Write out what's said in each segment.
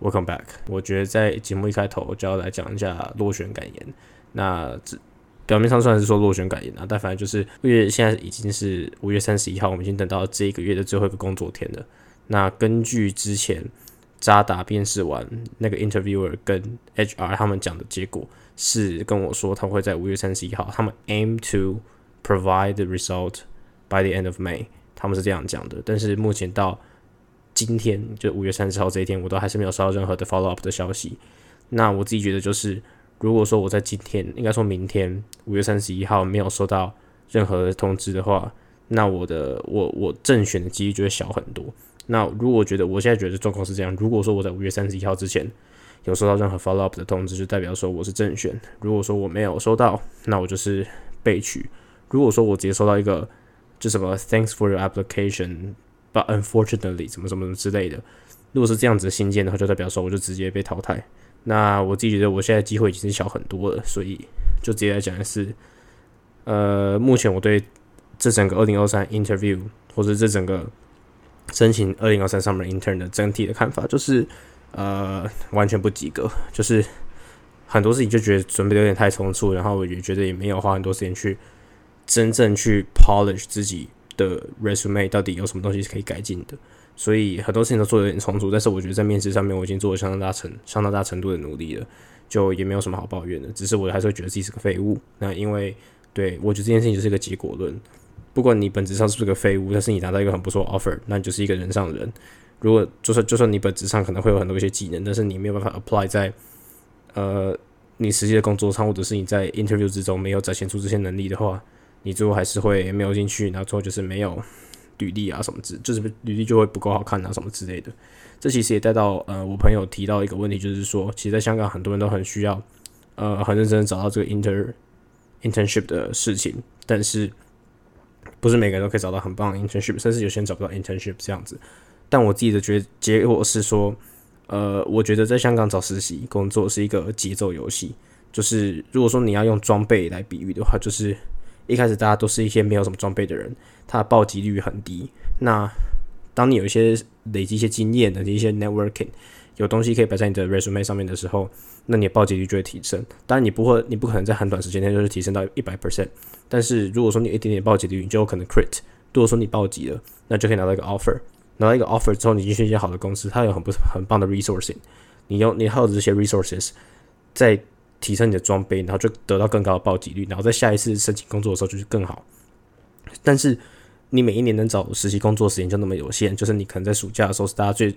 Welcome back。我觉得在节目一开头就要来讲一下落选感言。那这表面上算是说落选感言啊，但反正就是因为现在已经是五月三十一号，我们已经等到这一个月的最后一个工作天了。那根据之前渣打面试完那个 interviewer 跟 HR 他们讲的结果，是跟我说他会在五月三十一号，他们 aim to provide the result by the end of May，他们是这样讲的。但是目前到今天就五月三十号这一天，我都还是没有收到任何的 follow up 的消息。那我自己觉得，就是如果说我在今天，应该说明天五月三十一号没有收到任何通知的话，那我的我我正选的几率就会小很多。那如果觉得我现在觉得状况是这样，如果说我在五月三十一号之前有收到任何 follow up 的通知，就代表说我是正选；如果说我没有收到，那我就是被取。如果说我直接收到一个就什么 Thanks for your application。Unfortunately，什么什么之类的，如果是这样子的信件的话，就代表说我就直接被淘汰。那我自己觉得我现在机会已经是小很多了，所以就直接来讲的是，呃，目前我对这整个二零二三 interview 或者这整个申请二零二三 summer intern 的整体的看法，就是呃完全不及格，就是很多事情就觉得准备的有点太匆促，然后我也觉得也没有花很多时间去真正去 polish 自己。的 resume 到底有什么东西是可以改进的？所以很多事情都做的有点充足，但是我觉得在面试上面我已经做了相当大程相当大程度的努力了，就也没有什么好抱怨的。只是我还是会觉得自己是个废物。那因为对我觉得这件事情就是一个结果论，不管你本质上是不是个废物，但是你拿到一个很不错 offer，那你就是一个人上人。如果就算就算你本质上可能会有很多一些技能，但是你没有办法 apply 在呃你实际的工作上，或者是你在 interview 之中没有展现出这些能力的话。你最后还是会没有进去，然后最后就是没有履历啊什么之，就是履历就会不够好看啊什么之类的。这其实也带到呃，我朋友提到一个问题，就是说，其实在香港很多人都很需要呃很认真找到这个 inter internship 的事情，但是不是每个人都可以找到很棒的 internship，甚至有些人找不到 internship 这样子。但我自己的觉结果是说，呃，我觉得在香港找实习工作是一个节奏游戏，就是如果说你要用装备来比喻的话，就是。一开始大家都是一些没有什么装备的人，他的暴击率很低。那当你有一些累积一些经验的一些 networking，有东西可以摆在你的 resume 上面的时候，那你的暴击率就会提升。当然你不会，你不可能在很短时间内就是提升到一百 percent。但是如果说你一点点暴击率，你就有可能 crit。如果说你暴击了，那就可以拿到一个 offer。拿到一个 offer 之后，你进去一些好的公司，它有很不很棒的 resourcing。你用你耗的这些 resources，在提升你的装备，然后就得到更高的暴击率，然后在下一次申请工作的时候就是更好。但是你每一年能找实习工作时间就那么有限，就是你可能在暑假的时候是大家最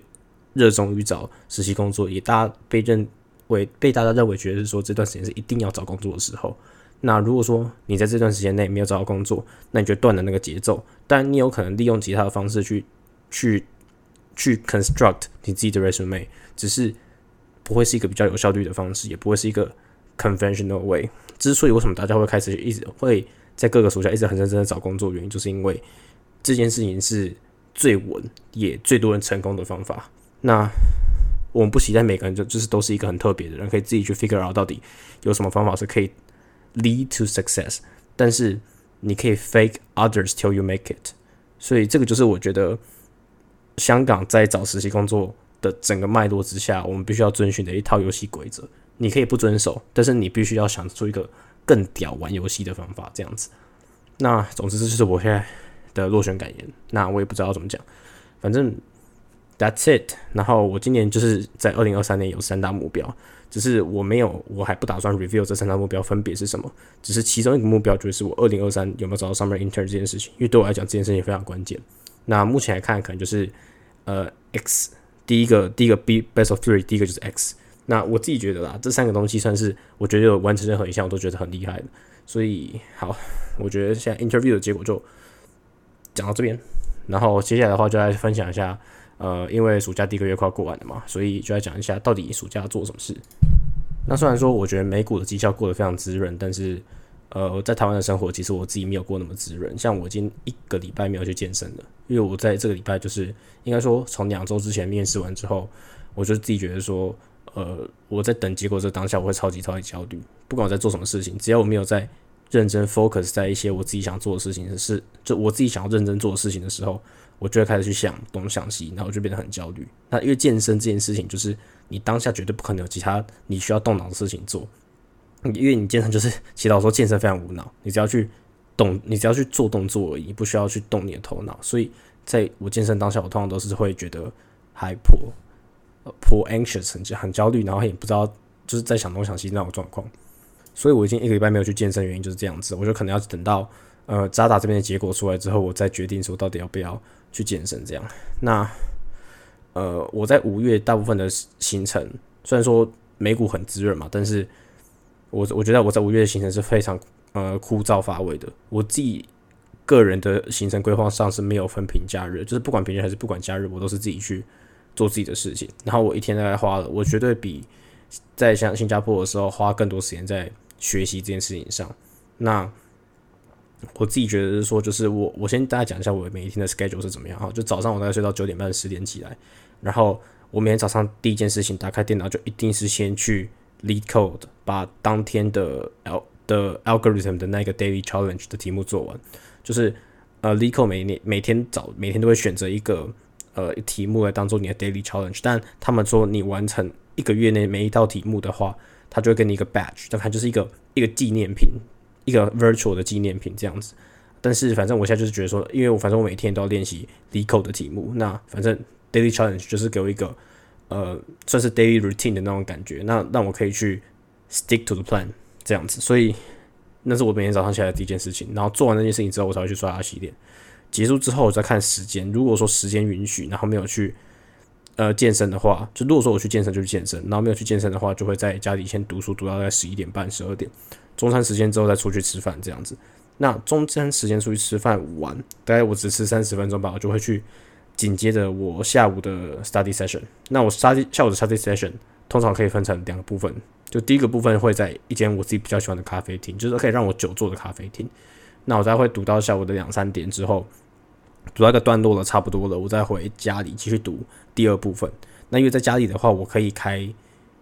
热衷于找实习工作，也大家被认为被大家认为觉得是说这段时间是一定要找工作的时候。那如果说你在这段时间内没有找到工作，那你就断了那个节奏。但你有可能利用其他的方式去去去 construct 你自己的 resume，只是不会是一个比较有效率的方式，也不会是一个。Conventional way，之所以为什么大家会开始一直会在各个暑假一直很认真的找工作，原因就是因为这件事情是最稳也最多人成功的方法。那我们不期待每个人就就是都是一个很特别的人，可以自己去 figure out 到底有什么方法是可以 lead to success。但是你可以 fake others till you make it。所以这个就是我觉得香港在找实习工作的整个脉络之下，我们必须要遵循的一套游戏规则。你可以不遵守，但是你必须要想出一个更屌玩游戏的方法，这样子。那总之这就是我现在的落选感言。那我也不知道怎么讲，反正 That's it。然后我今年就是在二零二三年有三大目标，只是我没有，我还不打算 review 这三大目标分别是什么。只是其中一个目标就是我二零二三有没有找到 summer intern 这件事情，因为对我来讲这件事情非常关键。那目前来看，可能就是呃 X 第一个第一个 B best of three，第一个就是 X。那我自己觉得啦，这三个东西算是我觉得有完成任何一项，我都觉得很厉害的。所以好，我觉得现在 interview 的结果就讲到这边，然后接下来的话就来分享一下，呃，因为暑假第一个月快过完了嘛，所以就来讲一下到底暑假做什么事。那虽然说我觉得美股的绩效过得非常滋润，但是呃，在台湾的生活其实我自己没有过那么滋润。像我已经一个礼拜没有去健身了，因为我在这个礼拜就是应该说从两周之前面试完之后，我就自己觉得说。呃，我在等结果这当下，我会超级超级焦虑。不管我在做什么事情，只要我没有在认真 focus 在一些我自己想做的事情，是就我自己想要认真做的事情的时候，我就会开始去想东想西，然后就变得很焦虑。那因为健身这件事情，就是你当下绝对不可能有其他你需要动脑的事情做，因为你健身就是祈祷说健身非常无脑，你只要去动，你只要去做动作而已，不需要去动你的头脑。所以在我健身当下，我通常都是会觉得还颇颇 anxious 很很焦虑，然后也不知道就是在想东想西那种状况。所以我已经一个礼拜没有去健身，原因就是这样子，我就可能要等到呃扎达这边的结果出来之后，我再决定说到底要不要去健身这样。那呃，我在五月大部分的行程，虽然说美股很滋润嘛，但是我我觉得我在五月的行程是非常呃枯燥乏味的。我自己个人的行程规划上是没有分平假日，就是不管平日还是不管假日，我都是自己去做自己的事情。然后我一天大概花了，我绝对比在像新加坡的时候花更多时间在学习这件事情上。那我自己觉得是说，就是我我先大家讲一下我每一天的 schedule 是怎么样哈。就早上我大概睡到九点半十点起来，然后我每天早上第一件事情打开电脑就一定是先去 lead code，把当天的 al 的 algorithm 的那个 daily challenge 的题目做完。就是呃 lead code 每年每天早每天都会选择一个呃题目来当做你的 daily challenge，但他们说你完成一个月内每一道题目的话，他就会给你一个 badge，但它就是一个一个纪念品。一个 virtual 的纪念品这样子，但是反正我现在就是觉得说，因为我反正我每天都要练习 deco 的题目，那反正 daily challenge 就是给我一个呃算是 daily routine 的那种感觉，那让我可以去 stick to the plan 这样子，所以那是我每天早上起来的第一件事情，然后做完那件事情之后，我才会去刷牙洗脸，结束之后我再看时间，如果说时间允许，然后没有去呃健身的话，就如果说我去健身就去健身，然后没有去健身的话，就会在家里先读书读到在十一点半十二点。中餐时间之后再出去吃饭这样子，那中餐时间出去吃饭完，大概我只吃三十分钟吧，我就会去紧接着我下午的 study session。那我 study 下午的 study session 通常可以分成两个部分，就第一个部分会在一间我自己比较喜欢的咖啡厅，就是可以让我久坐的咖啡厅。那我再会读到下午的两三点之后，读到一个段落了差不多了，我再回家里继续读第二部分。那因为在家里的话，我可以开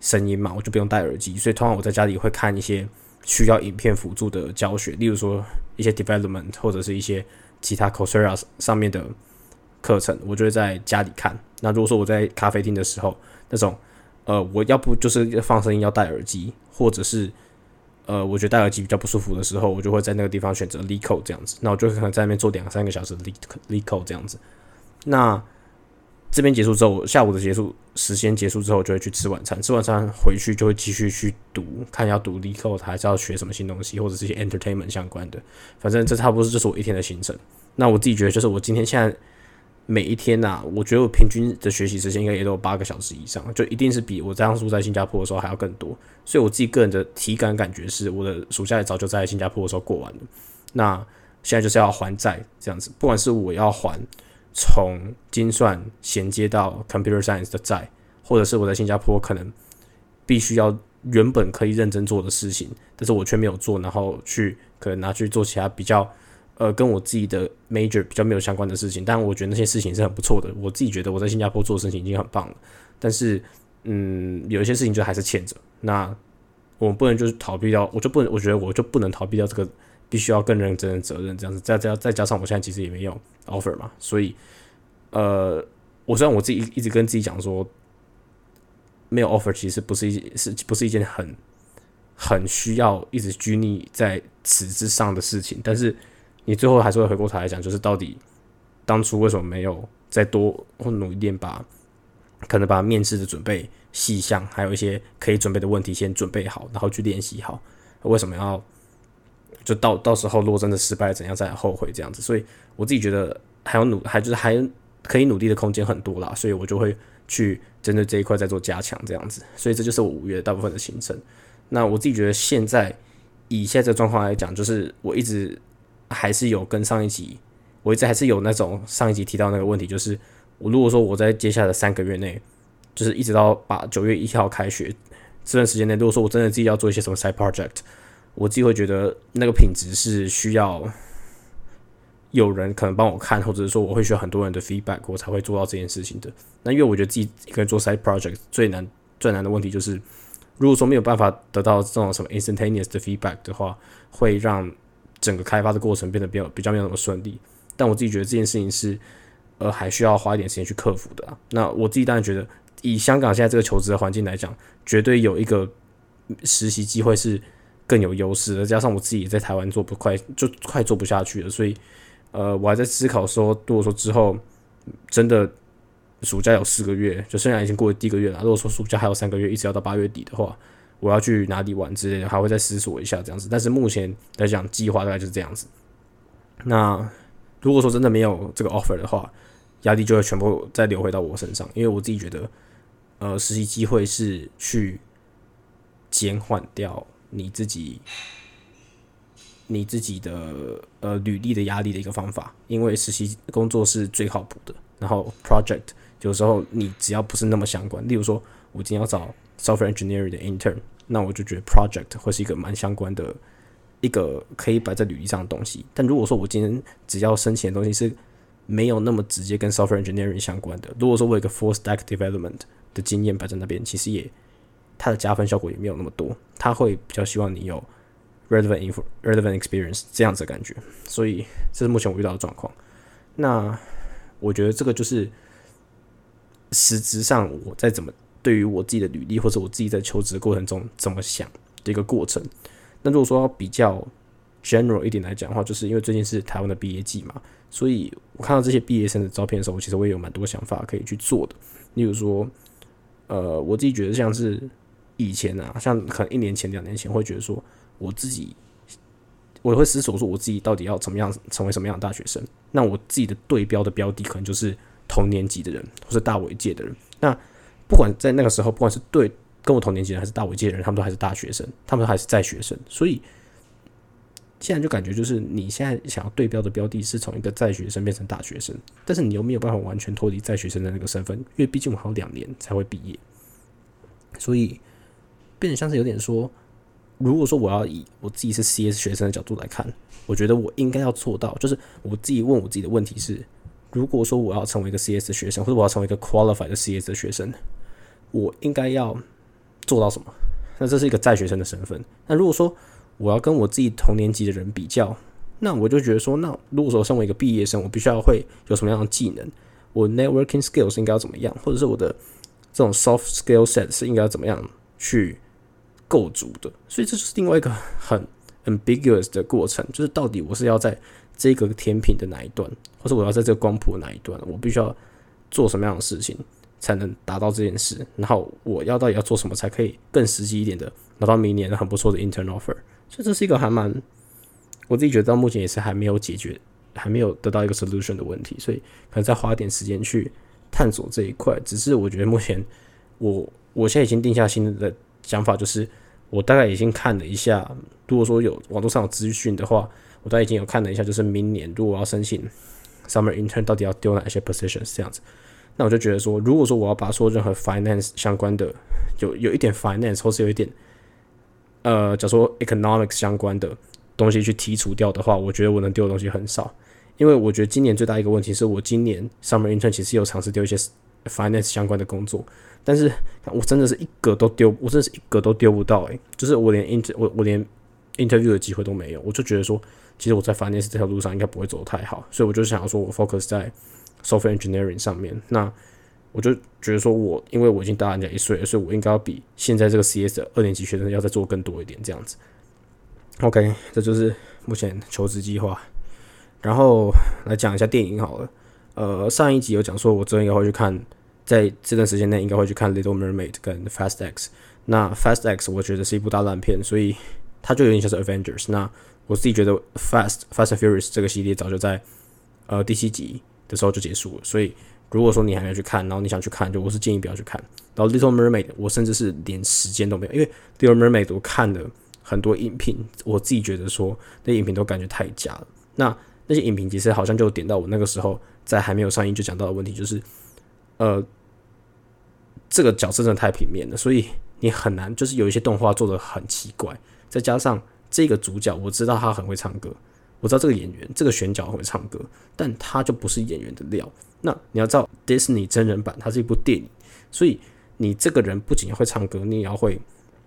声音嘛，我就不用戴耳机，所以通常我在家里会看一些。需要影片辅助的教学，例如说一些 development 或者是一些其他 Coursera 上面的课程，我就会在家里看。那如果说我在咖啡厅的时候，那种呃，我要不就是放声音要戴耳机，或者是呃，我觉得戴耳机比较不舒服的时候，我就会在那个地方选择 l e c o 这样子。那我就可能在那边做两三个小时 l e l e c o 这样子。那这边结束之后，下午的结束时间结束之后，就会去吃晚餐。吃晚餐回去就会继续去读，看要读 l e c o 还是要学什么新东西，或者是些 entertainment 相关的。反正这差不多就是我一天的行程。那我自己觉得，就是我今天现在每一天呐，我觉得我平均的学习时间应该也都有八个小时以上，就一定是比我当初在新加坡的时候还要更多。所以我自己个人的体感感觉是，我的暑假也早就在新加坡的时候过完了。那现在就是要还债这样子，不管是我要还。从精算衔接到 computer science 的债，或者是我在新加坡可能必须要原本可以认真做的事情，但是我却没有做，然后去可能拿去做其他比较呃跟我自己的 major 比较没有相关的事情。但我觉得那些事情是很不错的，我自己觉得我在新加坡做的事情已经很棒了。但是嗯，有一些事情就还是欠着。那我们不能就是逃避掉，我就不能，我觉得我就不能逃避掉这个。必须要更认真的责任，这样子，再加再加上我现在其实也没有 offer 嘛，所以，呃，我虽然我自己一直跟自己讲说，没有 offer 其实不是一是不是一件很很需要一直拘泥在此之上的事情，但是你最后还是会回过头来讲，就是到底当初为什么没有再多或努力点把可能把面试的准备细项，还有一些可以准备的问题先准备好，然后去练习好，为什么要？就到到时候，如果真的失败，怎样再后悔这样子？所以我自己觉得还有努，还就是还可以努力的空间很多啦，所以我就会去针对这一块再做加强这样子。所以这就是我五月大部分的行程。那我自己觉得现在以现在这状况来讲，就是我一直还是有跟上一集，我一直还是有那种上一集提到那个问题，就是我如果说我在接下来三个月内，就是一直到把九月一号开学这段时间内，如果说我真的自己要做一些什么 side project。我自己会觉得那个品质是需要有人可能帮我看，或者是说我会需要很多人的 feedback，我才会做到这件事情的。那因为我觉得自己一个人做 side project 最难最难的问题就是，如果说没有办法得到这种什么 instantaneous 的 feedback 的话，会让整个开发的过程变得比较比较没有那么顺利。但我自己觉得这件事情是呃还需要花一点时间去克服的。那我自己当然觉得。以香港现在这个求职的环境来讲，绝对有一个实习机会是更有优势的。加上我自己在台湾做不快，就快做不下去了，所以呃，我还在思考说，如果说之后真的暑假有四个月，就虽然已经过了第一个月了，如果说暑假还有三个月，一直要到八月底的话，我要去哪里玩之类的，还会再思索一下这样子。但是目前来讲，计划大概就是这样子。那如果说真的没有这个 offer 的话，压力就会全部再流回到我身上，因为我自己觉得，呃，实习机会是去减缓掉你自己、你自己的呃履历的压力的一个方法，因为实习工作是最靠谱的。然后 project 有时候你只要不是那么相关，例如说我今天要找 software engineering 的 intern，那我就觉得 project 会是一个蛮相关的。一个可以摆在履历上的东西，但如果说我今天只要申请的东西是没有那么直接跟 software engineering 相关的，如果说我有一个 full stack development 的经验摆在那边，其实也它的加分效果也没有那么多，他会比较希望你有 relevant in relevant experience 这样子的感觉，所以这是目前我遇到的状况。那我觉得这个就是实质上我在怎么对于我自己的履历或者我自己在求职的过程中怎么想的一个过程。那如果说要比较 general 一点来讲的话，就是因为最近是台湾的毕业季嘛，所以我看到这些毕业生的照片的时候，其实我也有蛮多想法可以去做的。例如说，呃，我自己觉得像是以前啊，像可能一年前、两年前，会觉得说我自己，我会思索说我自己到底要怎么样成为什么样的大学生。那我自己的对标的标的可能就是同年级的人，或是大我一届的人。那不管在那个时候，不管是对。跟我同年纪人还是大我一届的人，他们都还是大学生，他们还是在学生，所以现在就感觉就是你现在想要对标的标的，是从一个在学生变成大学生，但是你又没有办法完全脱离在学生的那个身份，因为毕竟我还有两年才会毕业，所以变得像是有点说，如果说我要以我自己是 CS 学生的角度来看，我觉得我应该要做到，就是我自己问我自己的问题是：如果说我要成为一个 CS 学生，或者我要成为一个 qualified 的 CS 的学生，我应该要。做到什么？那这是一个在学生的身份。那如果说我要跟我自己同年级的人比较，那我就觉得说，那如果说身为一个毕业生，我必须要会有什么样的技能？我 networking skills 应该要怎么样？或者是我的这种 soft skill set 是应该要怎么样去构筑的？所以这就是另外一个很 ambiguous 的过程，就是到底我是要在这个甜品的哪一段，或者我要在这个光谱哪一段，我必须要做什么样的事情？才能达到这件事，然后我要到底要做什么才可以更实际一点的拿到明年很不错的 intern offer？所以这是一个还蛮我自己觉得到目前也是还没有解决、还没有得到一个 solution 的问题，所以可能再花一点时间去探索这一块。只是我觉得目前我我现在已经定下新的想法，就是我大概已经看了一下，如果说有网络上有资讯的话，我大概已经有看了一下，就是明年如果要申请 summer intern，到底要丢哪些 positions 这样子。那我就觉得说，如果说我要把说任何 finance 相关的，有有一点 finance 或是有一点，呃，假如说 economics 相关的东西去剔除掉的话，我觉得我能丢的东西很少。因为我觉得今年最大一个问题是我今年 summer intern 其实有尝试丢一些 finance 相关的工作，但是我真的是一个都丢，我真的是一个都丢不到诶，就是我连 inter 我我连 interview 的机会都没有，我就觉得说，其实我在 finance 这条路上应该不会走得太好，所以我就想要说我 focus 在。Software engineering 上面，那我就觉得说，我因为我已经大人家一岁了，所以我应该要比现在这个 CS 的二年级学生要再做更多一点，这样子。OK，这就是目前求职计划。然后来讲一下电影好了。呃，上一集有讲说，我之后应该会去看，在这段时间内应该会去看 Little Mermaid 跟 Fast X。那 Fast X 我觉得是一部大烂片，所以它就有点像是 Avengers。那我自己觉得 Fast Fast and Furious 这个系列早就在呃第七集。的时候就结束了，所以如果说你还没有去看，然后你想去看，就我是建议不要去看。然后《Little Mermaid》，我甚至是连时间都没有，因为《Little Mermaid》我看了很多影评，我自己觉得说那影评都感觉太假了。那那些影评其实好像就点到我那个时候在还没有上映就讲到的问题，就是呃，这个角色真的太平面了，所以你很难，就是有一些动画做的很奇怪，再加上这个主角，我知道他很会唱歌。我知道这个演员，这个选角会唱歌，但他就不是演员的料。那你要知道，Disney 真人版它是一部电影，所以你这个人不仅会唱歌，你也要会，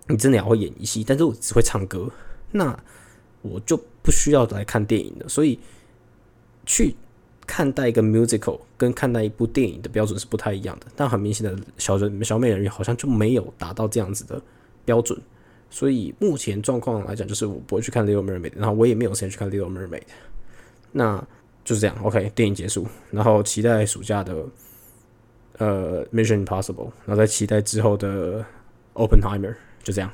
你真的要会演一戏。但是我只会唱歌，那我就不需要来看电影的。所以去看待一个 musical 跟看待一部电影的标准是不太一样的。但很明显的，小人小美人鱼好像就没有达到这样子的标准。所以目前状况来讲，就是我不会去看《Little Mermaid》，然后我也没有时间去看《Little Mermaid》。那就是这样，OK，电影结束，然后期待暑假的呃《Mission Impossible》，然后再期待之后的《Openheimer》，就这样。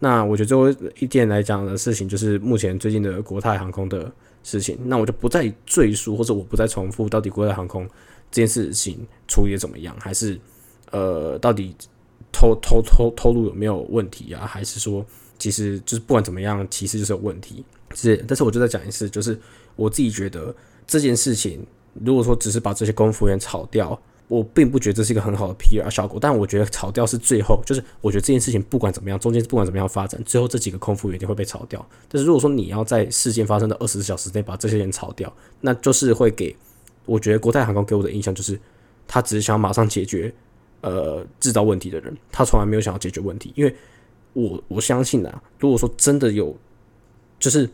那我觉得最后一件来讲的事情，就是目前最近的国泰航空的事情。那我就不再赘述，或者我不再重复到底国泰航空这件事情处理的怎么样，还是呃，到底偷偷偷偷录有没有问题啊？还是说，其实就是不管怎么样，其实就是有问题。是，但是我就再讲一次，就是我自己觉得这件事情，如果说只是把这些空服员炒掉。我并不觉得这是一个很好的 PR 效果，但我觉得炒掉是最后，就是我觉得这件事情不管怎么样，中间不管怎么样发展，最后这几个空腹一定会被炒掉。但是如果说你要在事件发生的二十四小时内把这些人炒掉，那就是会给我觉得国泰航空给我的印象就是，他只是想马上解决呃制造问题的人，他从来没有想要解决问题。因为我我相信啊，如果说真的有，就是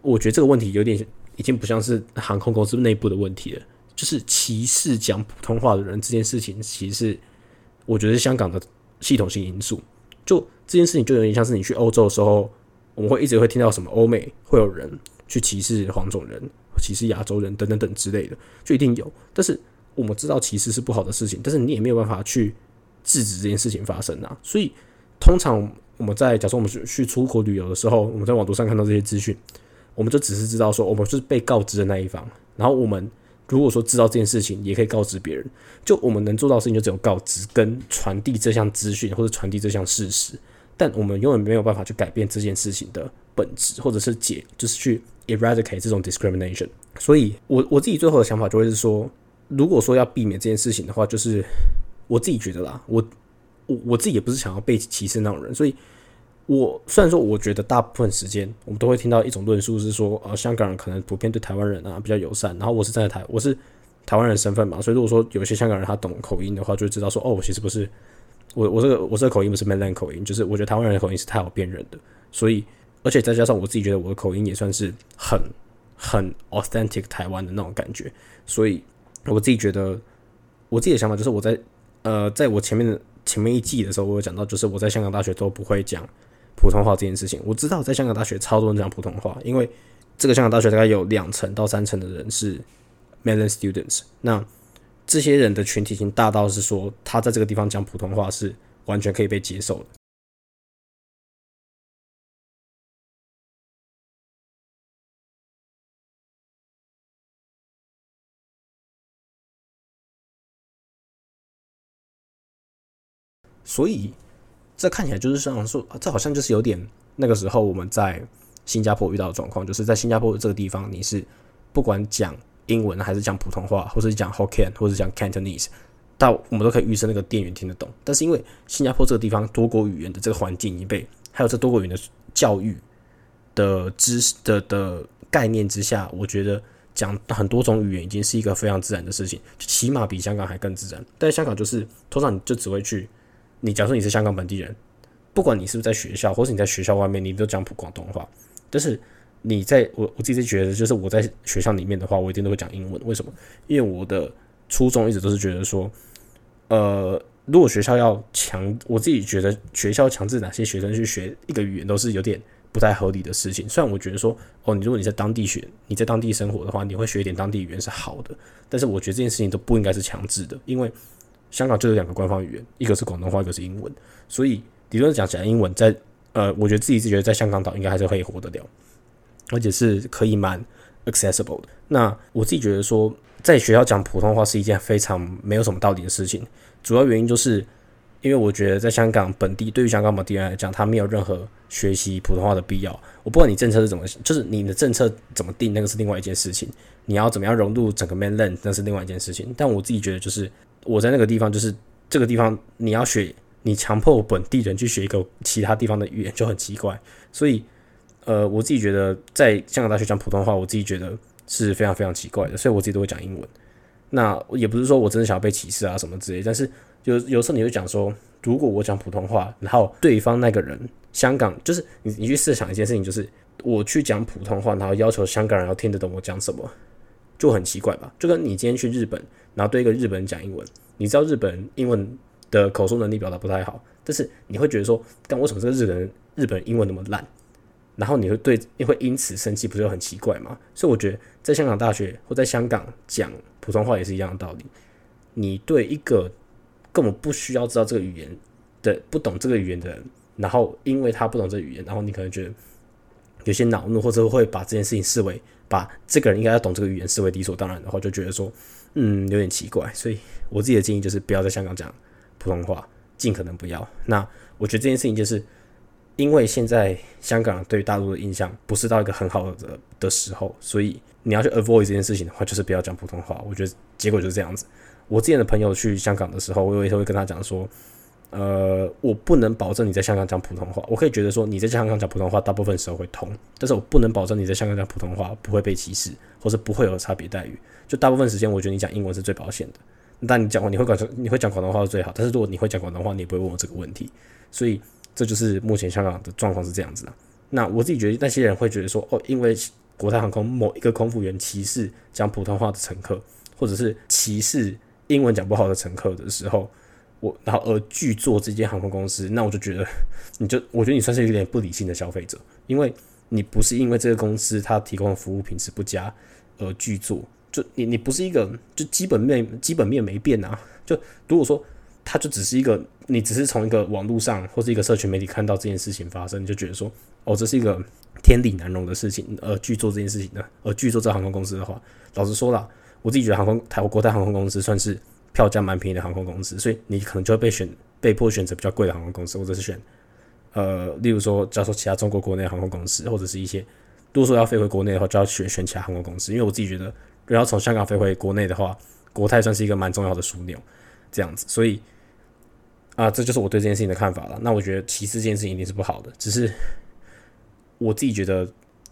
我觉得这个问题有点已经不像是航空公司内部的问题了。就是歧视讲普通话的人这件事情，其实我觉得是香港的系统性因素。就这件事情，就有点像是你去欧洲的时候，我们会一直会听到什么欧美会有人去歧视黄种人、歧视亚洲人等等等之类的，就一定有。但是我们知道歧视是不好的事情，但是你也没有办法去制止这件事情发生啊。所以通常我们在假设我们去去出国旅游的时候，我们在网络上看到这些资讯，我们就只是知道说我们是被告知的那一方，然后我们。如果说知道这件事情，也可以告知别人。就我们能做到的事情，就只有告知跟传递这项资讯，或者传递这项事实。但我们永远没有办法去改变这件事情的本质，或者是解，就是去 eradicate 这种 discrimination。所以，我我自己最后的想法就会是说，如果说要避免这件事情的话，就是我自己觉得啦，我我我自己也不是想要被歧视那种人，所以。我虽然说，我觉得大部分时间我们都会听到一种论述是说，呃，香港人可能普遍对台湾人啊比较友善。然后我是站在台，我是台湾人身份嘛，所以如果说有些香港人他懂口音的话，就会知道说，哦，我其实不是我我这个我这个口音不是 mainland 口音，就是我觉得台湾人的口音是太好辨认的。所以，而且再加上我自己觉得我的口音也算是很很 authentic 台湾的那种感觉。所以我自己觉得，我自己的想法就是我在呃，在我前面的前面一季的时候，我有讲到，就是我在香港大学都不会讲。普通话这件事情，我知道在香港大学超多人讲普通话，因为这个香港大学大概有两成到三成的人是 mainland students，那这些人的群体性大到是说，他在这个地方讲普通话是完全可以被接受的。所以。这看起来就是像说，这好像就是有点那个时候我们在新加坡遇到的状况，就是在新加坡这个地方，你是不管讲英文还是讲普通话，或是讲 Hokkien 或者讲 Cantonese，到我们都可以预设那个店员听得懂。但是因为新加坡这个地方多国语言的这个环境已经被，还有这多国语言的教育的知识的的概念之下，我觉得讲很多种语言已经是一个非常自然的事情，起码比香港还更自然。但香港就是通常你就只会去。你假如说你是香港本地人，不管你是不是在学校，或是你在学校外面，你都讲普广东话。但是你在我我自己觉得，就是我在学校里面的话，我一定都会讲英文。为什么？因为我的初衷一直都是觉得说，呃，如果学校要强，我自己觉得学校强制哪些学生去学一个语言，都是有点不太合理的事情。虽然我觉得说，哦，你如果你在当地学，你在当地生活的话，你会学一点当地语言是好的。但是我觉得这件事情都不应该是强制的，因为。香港就有两个官方语言，一个是广东话，一个是英文。所以理论讲起来，英文在呃，我觉得自己是觉得在香港岛应该还是可以活得了，而且是可以蛮 accessible 的。那我自己觉得说，在学校讲普通话是一件非常没有什么道理的事情。主要原因就是因为我觉得在香港本地，对于香港本地人来讲，他没有任何学习普通话的必要。我不管你政策是怎么，就是你的政策怎么定，那个是另外一件事情。你要怎么样融入整个 mainland，那是另外一件事情。但我自己觉得就是。我在那个地方，就是这个地方，你要学，你强迫本地人去学一个其他地方的语言就很奇怪。所以，呃，我自己觉得在香港大学讲普通话，我自己觉得是非常非常奇怪的。所以我自己都会讲英文。那也不是说我真的想要被歧视啊什么之类，但是有有时候你会讲说，如果我讲普通话，然后对方那个人香港，就是你你去设想一件事情，就是我去讲普通话，然后要求香港人要听得懂我讲什么。就很奇怪吧？就跟你今天去日本，然后对一个日本人讲英文，你知道日本人英文的口述能力表达不太好，但是你会觉得说，但为什么这个日本人日本英文那么烂？然后你会对你会因此生气，不是很奇怪吗？所以我觉得在香港大学或在香港讲普通话也是一样的道理。你对一个根本不需要知道这个语言的、不懂这个语言的人，然后因为他不懂这语言，然后你可能觉得有些恼怒，或者会把这件事情视为把这个人应该要懂这个语言视为理所当然的话，就觉得说，嗯，有点奇怪。所以我自己的建议就是不要在香港讲普通话，尽可能不要。那我觉得这件事情就是。因为现在香港对于大陆的印象不是到一个很好的的时候，所以你要去 avoid 这件事情的话，就是不要讲普通话。我觉得结果就是这样子。我之前的朋友去香港的时候，我也会跟他讲说，呃，我不能保证你在香港讲普通话。我可以觉得说你在香港讲普通话，大部分时候会通，但是我不能保证你在香港讲普通话不会被歧视，或者不会有差别待遇。就大部分时间，我觉得你讲英文是最保险的。但你讲你会讲你会讲广东话是最好，但是如果你会讲广东话，你也不会问我这个问题。所以。这就是目前香港的状况是这样子的。那我自己觉得，那些人会觉得说，哦，因为国泰航空某一个空服员歧视讲普通话的乘客，或者是歧视英文讲不好的乘客的时候，我然后而拒做这间航空公司，那我就觉得，你就我觉得你算是有点不理性的消费者，因为你不是因为这个公司它提供的服务品质不佳而拒做，就你你不是一个就基本面基本面没变啊，就如果说。它就只是一个，你只是从一个网络上或是一个社群媒体看到这件事情发生，你就觉得说，哦，这是一个天理难容的事情，而去做这件事情的，而去做这航空公司的话，老实说了，我自己觉得航空台国泰航空公司算是票价蛮便宜的航空公司，所以你可能就会被选被迫选择比较贵的航空公司，或者是选呃，例如说，假如说其他中国国内航空公司，或者是一些，如果说要飞回国内的话，就要选选其他航空公司，因为我自己觉得，如果要从香港飞回国内的话，国泰算是一个蛮重要的枢纽，这样子，所以。啊，这就是我对这件事情的看法了。那我觉得歧视这件事情一定是不好的，只是我自己觉得，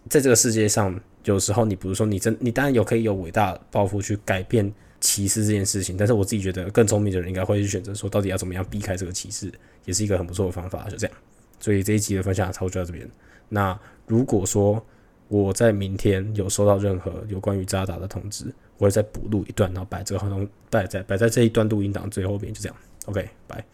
在这个世界上，有时候你比如说你真，你当然有可以有伟大抱负去改变歧视这件事情，但是我自己觉得更聪明的人应该会去选择说，到底要怎么样避开这个歧视，也是一个很不错的方法。就这样，所以这一集的分享差不多就到这边。那如果说我在明天有收到任何有关于渣打的通知，我会再补录一段，然后把这个合同带在摆在这一段录音档最后边，就这样。OK，拜。